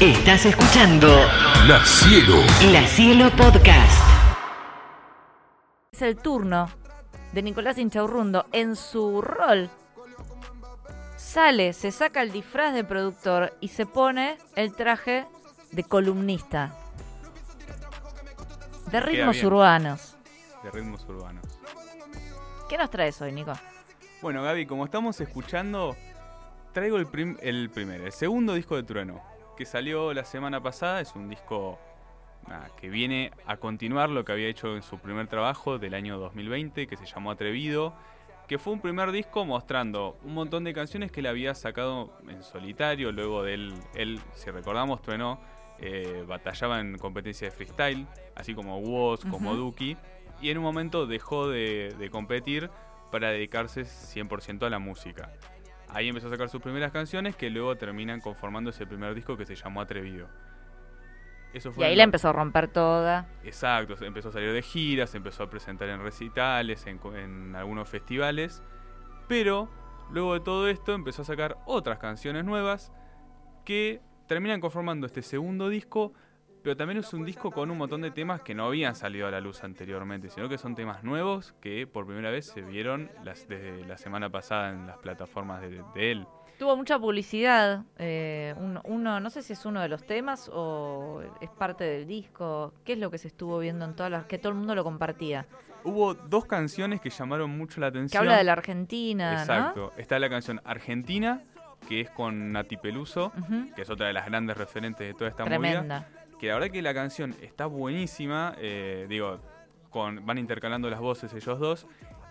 Estás escuchando La Cielo. La Cielo Podcast. Es el turno de Nicolás Inchaurrundo en su rol. Sale, se saca el disfraz de productor y se pone el traje de columnista. De ritmos urbanos. de ritmos urbanos. ¿Qué nos traes hoy, Nico? Bueno, Gaby, como estamos escuchando, traigo el, prim- el primer, el segundo disco de Trueno, que salió la semana pasada. Es un disco que viene a continuar lo que había hecho en su primer trabajo del año 2020, que se llamó Atrevido, que fue un primer disco mostrando un montón de canciones que él había sacado en solitario. Luego de él, él si recordamos, Trueno eh, batallaba en competencia de freestyle, así como Woz, como. Duki, y en un momento dejó de, de competir para dedicarse 100% a la música. Ahí empezó a sacar sus primeras canciones que luego terminan conformando ese primer disco que se llamó Atrevido. Eso Y fue ahí en la empezó a romper toda. Exacto, empezó a salir de giras, empezó a presentar en recitales, en, en algunos festivales. Pero luego de todo esto empezó a sacar otras canciones nuevas que terminan conformando este segundo disco. Pero también es un disco con un montón de temas que no habían salido a la luz anteriormente, sino que son temas nuevos que por primera vez se vieron las, desde la semana pasada en las plataformas de, de él. Tuvo mucha publicidad. eh, un- uno, no sé si es uno de los temas o es parte del disco. ¿Qué es lo que se estuvo viendo en todas las. que todo el mundo lo compartía? Hubo dos canciones que llamaron mucho la Que atención. habla de la Argentina, Exacto. Está la canción Argentina, que es con Nati Peluso, que es otra de las grandes referentes de toda esta movida. Que la verdad que la canción está buenísima. eh, digo, con, van intercalando las voces ellos dos.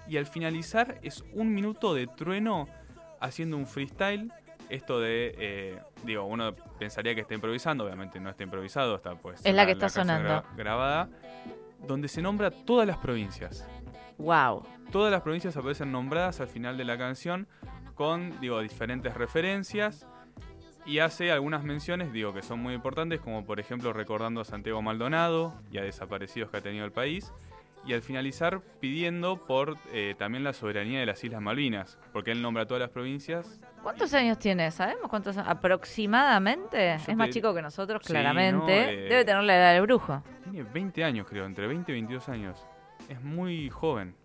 Y al finalizar es un minuto de trueno haciendo un freestyle. Esto de, eh, digo, uno pensaría que está improvisando, obviamente no está improvisado, está pues. Es la que está sonando. gra- grabada, donde se nombra todas las provincias. Wow. Todas las provincias aparecen nombradas al final de la canción con, digo, diferentes referencias y hace algunas menciones, digo, que son muy importantes, como por ejemplo recordando a Santiago Maldonado y a desaparecidos que ha tenido el país. Y al finalizar pidiendo por eh, también la soberanía de las Islas Malvinas, porque él nombra todas las provincias. ¿Cuántos años tiene? ¿Sabemos cuántos años? Aproximadamente. Yo es más te- chico que nosotros, Sí, claramente. ¿no? Eh, Debe tener la edad del brujo. Tiene 20 años, creo, entre 20 y 22 años. Es muy joven.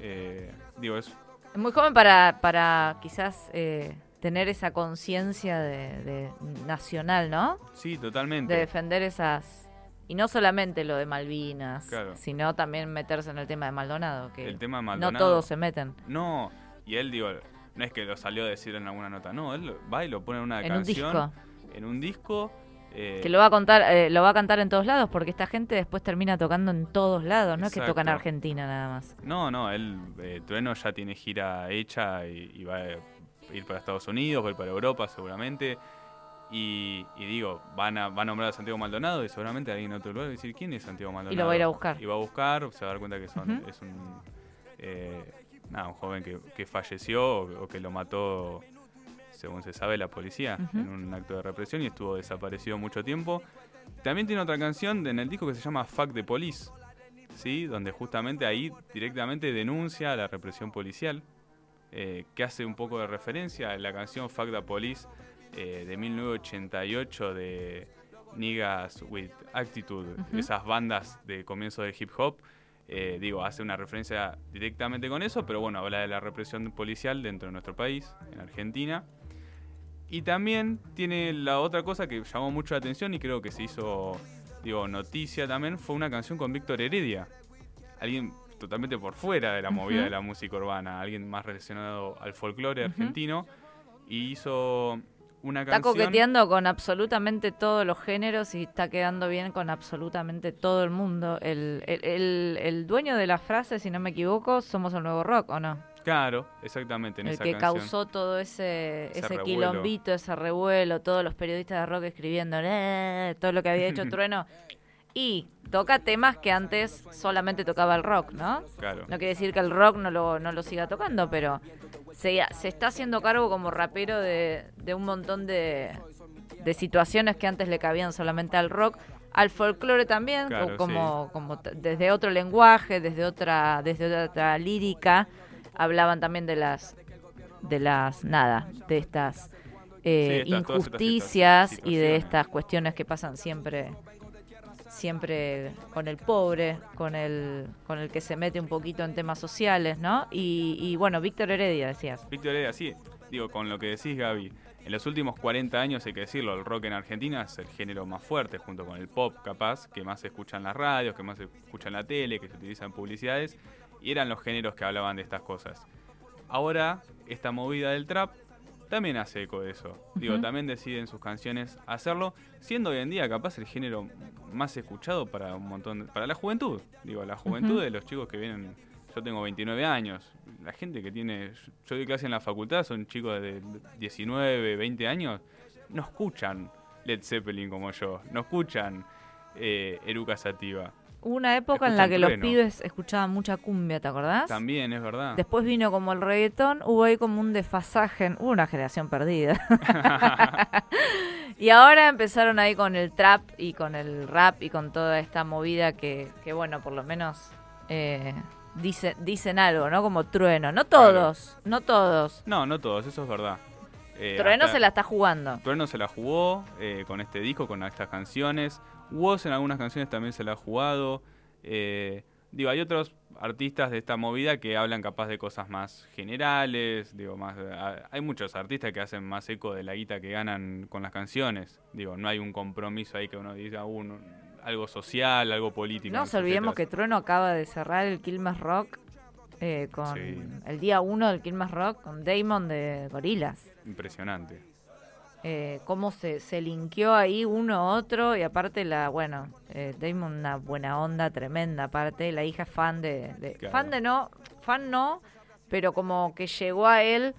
Eh, digo, es Es muy joven para, para quizás eh, tener esa conciencia de, de nacional, ¿no? Sí, totalmente. De defender esas... Y no solamente lo de Malvinas, Claro. sino también meterse en el tema de Maldonado, que El tema de no Maldonado. todos se meten. No, y él, digo, no es que lo salió a decir en alguna nota, no, él va y lo pone en una En un disco. En un disco. eh, Que lo va a contar, eh, lo va a cantar en todos lados, porque esta gente después termina tocando en todos lados, no es que toca en. Argentina nada más. No, no, él, eh, Trueno ya tiene gira hecha y, y va a ir para Estados Unidos, va a ir para Europa seguramente. Y, y digo, van a, va a nombrar a Santiago Maldonado y seguramente alguien en otro lugar va a decir quién es Santiago Maldonado. Y lo va a ir a buscar. Y va a buscar, se va a dar cuenta que son, Ujú. es un, eh, nada, un joven que, que falleció o, o que lo mató, según se sabe, la policía en un acto de represión y estuvo desaparecido mucho tiempo. También tiene otra canción en el disco que se llama Fuck the Police, ¿sí? donde justamente ahí directamente denuncia la represión policial, eh, que hace un poco de referencia a la canción Fuck the Police eh, de 1988 de Niggas with Attitude, esas bandas de comienzo del hip hop. eh, digo, hace una referencia directamente con eso, pero bueno, habla de la represión policial dentro de nuestro país, en Argentina. Y también tiene la otra cosa que llamó mucho la atención y creo que se hizo, digo, noticia también, fue una canción con Víctor Heredia. Alguien totalmente por fuera de la movida de la música urbana, alguien más relacionado al folclore argentino. Y hizo una Está canción... coqueteando con absolutamente todos los géneros y está quedando bien con absolutamente todo el mundo. El, el, el- el dueño de la frase, si no me equivoco, somos el nuevo rock, ¿o no? Claro, exactamente, en el esa que canción. causó todo ese, Ese ese quilombito, ese revuelo, todos los periodistas de rock escribiendo "Eh", todo lo que había hecho Trueno. Y toca temas que antes solamente tocaba el rock, ¿no? Claro. No quiere decir que el rock no lo, no lo siga tocando, pero se, se está haciendo cargo como rapero de, de un montón de, de situaciones que antes le cabían solamente al rock, al folclore también, Claro, como, como desde otro lenguaje, desde otra, desde otra lírica, hablaban también de las, de las, nada, de estas eh, Sí, estas- todas estas injusticias y de estas cuestiones que pasan siempre siempre con el pobre, con el con el que se mete un poquito en temas sociales, ¿no? Y, bueno, Víctor Heredia decías. Víctor Heredia, sí, digo, con lo que decís, Gaby, en los últimos 40 años, hay que decirlo, el rock en Argentina es el género más fuerte, junto con el pop, capaz, que más se escucha en las radios, que más se escucha en la tele, que se utiliza en publicidades, y eran los géneros que hablaban de estas cosas. Ahora, esta movida del trap también hace eco de eso. Digo, Ujú. también deciden sus canciones hacerlo, siendo hoy en día capaz el género más escuchado para un montón, de- para la juventud. Digo, la juventud de los chicos que vienen. Yo tengo 29 años. La gente que tiene. Yo doy clase en la facultad, son chicos de 19, 20 años. No escuchan Led Zeppelin como yo. No escuchan eh, Eruca Sativa. Hubo una época en la que los pibes escuchaban mucha cumbia, ¿te acordás? También, es verdad. Después vino como el reggaetón, hubo ahí como un desfasaje, hubo una generación perdida. y ahora empezaron ahí con el trap y con el rap y con toda esta movida que, que bueno, por lo menos eh, dice- dicen algo, ¿no? Como trueno. No todos, no todos. No, no todos, eso es verdad. Eh, Trueno hasta- se la está jugando. Trueno se la jugó eh, con este disco, con estas canciones. Woz en algunas canciones también se la ha jugado. Eh, digo, hay otros artistas de esta movida que hablan capaz de cosas más generales. Digo, más hay muchos artistas que hacen más eco de la guita que ganan con las canciones. Digo, no hay un compromiso ahí que uno diga uno, algo social, algo político. No nos olvidemos que. Trueno acaba de cerrar el Quilmes Rock eh, con Sí. el día uno del Quilmes Rock con Damon de Gorilas. Impresionante. Eh, cómo se, se linkeó ahí uno otro y aparte la, bueno, eh, Damon una buena onda tremenda aparte, la hija es fan de, de- Claro. fan de no, fan no, pero como que llegó a él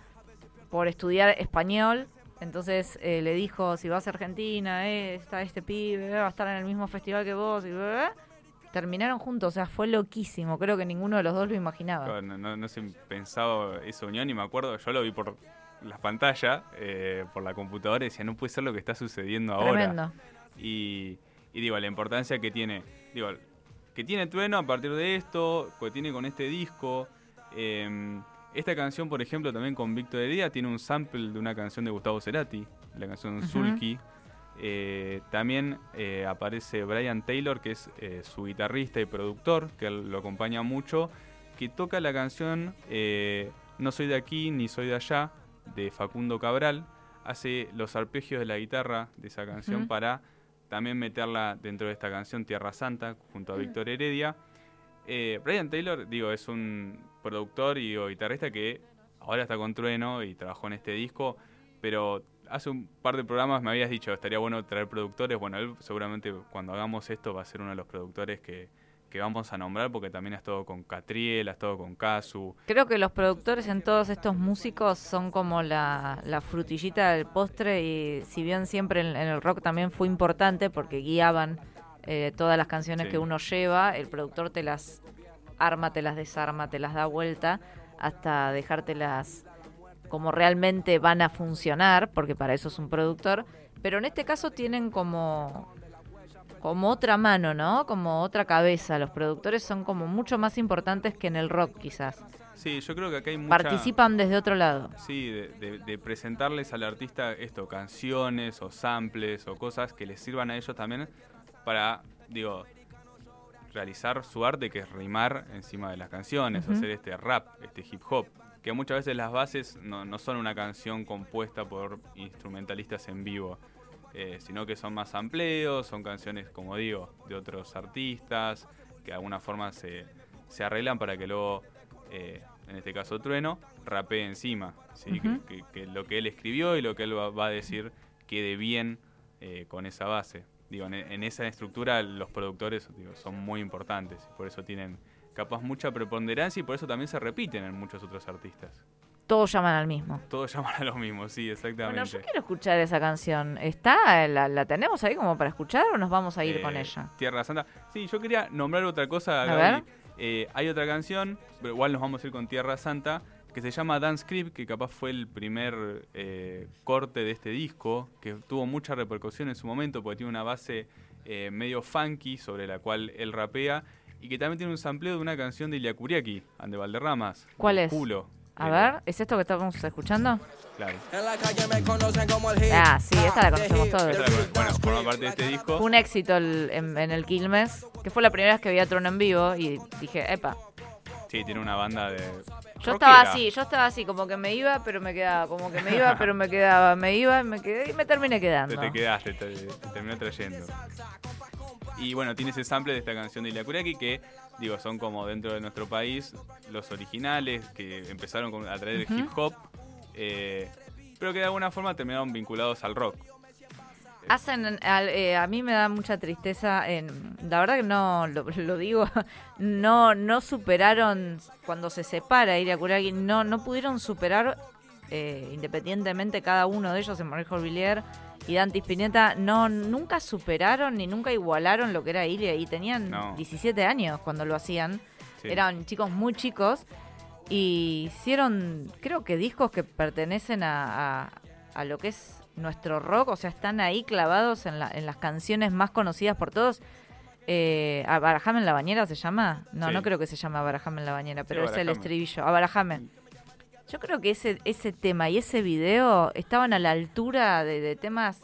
por estudiar español, entonces eh, le dijo, si vas a Argentina, eh, está este pibe, va a estar en el mismo festival que vos, y bla". terminaron juntos, o sea, fue loquísimo, creo que ninguno de los dos lo imaginaba. No, no- no se pensaba esa unión y me acuerdo, yo lo vi por la pantalla, eh, por la computadora y decía, no puede ser lo que está sucediendo ahora. Y, y digo, la importancia que tiene, digo, que tiene Trueno a partir de esto, que tiene con este disco. eh, esta canción, por ejemplo, también con Víctor Heredia, tiene un sample de una canción de Gustavo Cerati, la canción Ujú. Sulky. Eh, también eh, aparece Brian Taylor, que es eh, su guitarrista y productor, que lo acompaña mucho, que toca la canción No soy de aquí ni soy de allá, de Facundo Cabral. Hace los arpegios de la guitarra de esa canción para también meterla dentro de esta canción Tierra Santa, junto a Víctor Heredia. Eh, Brian Taylor, digo, es un productor y digo, guitarrista que ahora está con Trueno y trabajó en este disco, pero hace un par de programas me habías dicho, estaría bueno traer productores. Bueno, él seguramente cuando hagamos esto va a ser uno de los productores que, que vamos a nombrar, porque también ha estado con Catriel, ha estado con Casu. Creo que los productores en todos estos músicos son como la, la frutillita del postre y si bien siempre en, en el rock también fue importante porque guiaban eh, todas las canciones Sí. que uno lleva, el productor te las arma, te las desarma, te las da vuelta hasta dejártelas como realmente van a funcionar, porque para eso es un productor, pero en este caso tienen como como otra mano, ¿no? Como otra cabeza. Los productores son como mucho más importantes que en el rock, quizás. Sí, yo creo que acá hay mucha... Participan desde otro lado. Sí, de, de- de presentarles al artista esto, canciones o samples o cosas que les sirvan a ellos también para, digo, realizar su arte que es rimar encima de las canciones, Ujú. hacer este rap, este hip hop, que muchas veces las bases no, no son una canción compuesta por instrumentalistas en vivo, eh, sino que son más amplios, son canciones, como digo, de otros artistas, que de alguna forma se, se arreglan para que luego, eh, en este caso Trueno, rapee encima, ¿sí? Que- Ujú. que, que lo que él escribió y lo que él va, va a decir quede bien eh, con esa base. Digo, en, en esa estructura los productores digo, son muy importantes y por eso tienen capaz mucha preponderancia y por eso también se repiten en muchos otros artistas. Todos llaman al mismo. Todos llaman a lo mismo, sí, exactamente. Bueno, yo quiero escuchar esa canción. ¿Está? ¿La, la tenemos ahí como para escuchar o nos vamos a ir Eh, con ella? Tierra Santa. Sí, yo quería nombrar otra cosa, A Gaby. ver. Eh, hay otra canción, pero igual nos vamos a ir con Tierra Santa, que se llama Dance Creep, que capaz fue el primer eh, corte de este disco, que tuvo mucha repercusión en su momento, porque tiene una base eh, medio funky sobre la cual él rapea, y que también tiene un sampleo de una canción de Iliakuriaki, Ande Valderramas. ¿Cuál es? Culo. A ver, ¿es esto que estamos escuchando? Claro. En la calle me conocen como el hip. Ah, sí, esta la conocemos todos. Esta la- bueno, forma parte de este Fue disco. un éxito el- en, en el Quilmes, que fue la primera vez que vi a Trono en vivo y dije, epa. Sí, tiene una banda de. Yo estaba así, yo estaba así, como que me iba, pero me quedaba, como que me iba, pero me quedaba, me iba, me quedé y me terminé Te, quedando. te quedaste, te, te terminó trayendo. Y bueno, tiene ese sample de esta canción de Ilya Kuriaki que, digo, son como dentro de nuestro país los originales que empezaron con- a traer Ujú. el hip hop, eh, pero que de alguna forma terminaron vinculados al rock. Hacen, eh, a mí me da mucha tristeza, en, la verdad que no, lo, lo digo, no no superaron, cuando se separa Iria Kuragi, no, no pudieron superar, eh, independientemente cada uno de ellos, Emmanuel Jorvillier y Dante Spinetta, no, nunca superaron ni nunca igualaron lo que era Iria, y tenían No. 17 años cuando lo hacían, Sí. eran chicos muy chicos, y hicieron, creo que discos que pertenecen a, a- a lo que es nuestro rock, o sea, están ahí clavados en, la- en las canciones más conocidas por todos. Eh, ¿A Barajame en la bañera se llama? No, Sí. no creo que se llame Barajame en la bañera, pero es el estribillo. A Barajame. Yo creo que ese, ese tema y ese video estaban a la altura de, de temas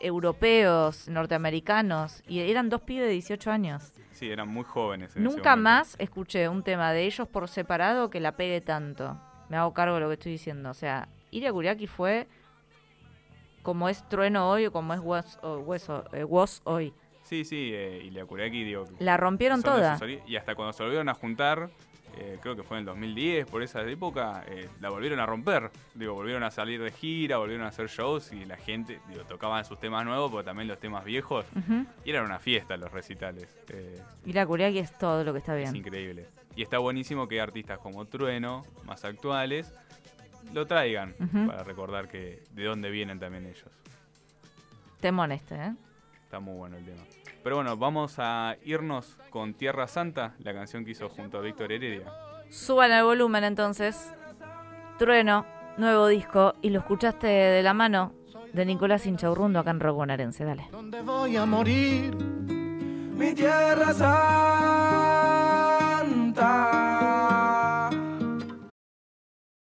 europeos, norteamericanos, y eran dos pibes de 18 años. Sí, eran muy jóvenes. en Nunca más escuché un tema de ellos por separado que la pegue tanto. Me hago cargo de lo que estoy diciendo. O sea, Iria Kuriaki fue como es Trueno hoy o como es Was, Hueso- eh, Was hoy. Sí, sí, eh, Ilya Kuriaki, digo. La rompieron toda. Y hasta cuando se volvieron a juntar, eh, creo que fue en el 2010, por esa época, eh, la volvieron a romper. Digo, volvieron a salir de gira, volvieron a hacer shows y la gente, digo, tocaban sus temas nuevos, pero también los temas viejos. Y eran una fiesta los recitales. eh, Iria Kuriaki es todo lo que está es bien. increíble. Y está buenísimo que artistas como Trueno, más actuales, lo traigan para recordar que de dónde vienen también ellos. Temón este, ¿eh? Está muy bueno el tema. Pero bueno, vamos a irnos con Tierra Santa, la canción que hizo junto a Víctor Heredia. Suban el volumen entonces. Trueno, nuevo disco, y lo escuchaste de la mano de Nicolás Inchaurrundo acá en Rock dale. ¿Dónde voy a morir? Mi tierra santa.